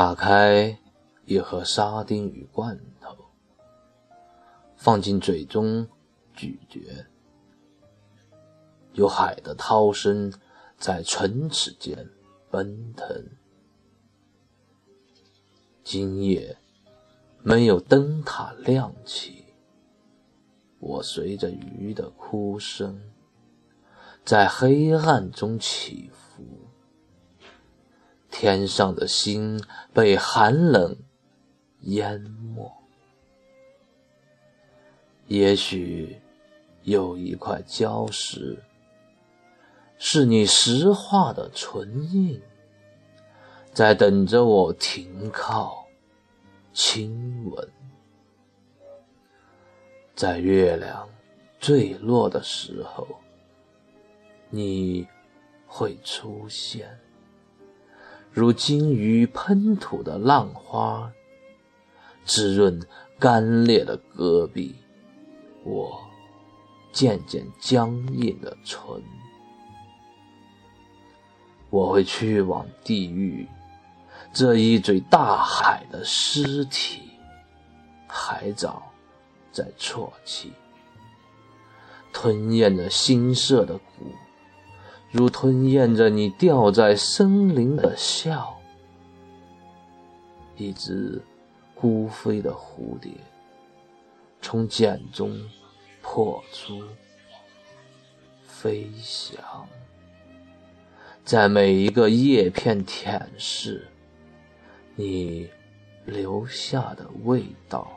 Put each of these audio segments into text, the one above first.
打开一盒沙丁鱼罐头，放进嘴中咀嚼，有海的涛声在唇齿间奔腾。今夜没有灯塔亮起，我随着鱼的哭声，在黑暗中起伏。天上的星被寒冷淹没，也许有一块礁石，是你石化的唇印，在等着我停靠、亲吻。在月亮坠落的时候，你会出现。如鲸鱼喷吐的浪花，滋润干裂的戈壁，我渐渐僵硬的唇。我会去往地狱，这一嘴大海的尸体，海藻在啜泣，吞咽着腥涩的骨。如吞咽着你掉在森林的笑，一只孤飞的蝴蝶从茧中破出，飞翔，在每一个叶片舔舐你留下的味道。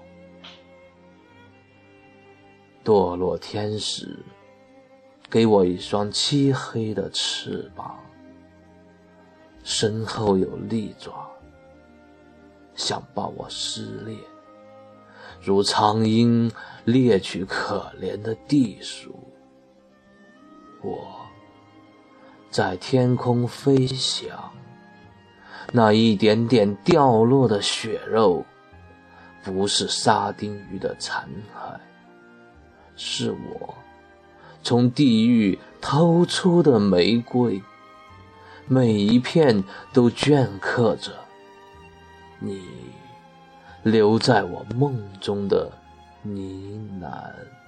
堕落天使。给我一双漆黑的翅膀，身后有利爪，想把我撕裂，如苍鹰猎取可怜的地鼠。我在天空飞翔，那一点点掉落的血肉，不是沙丁鱼的残骸，是我。从地狱偷出的玫瑰，每一片都镌刻着你留在我梦中的呢喃。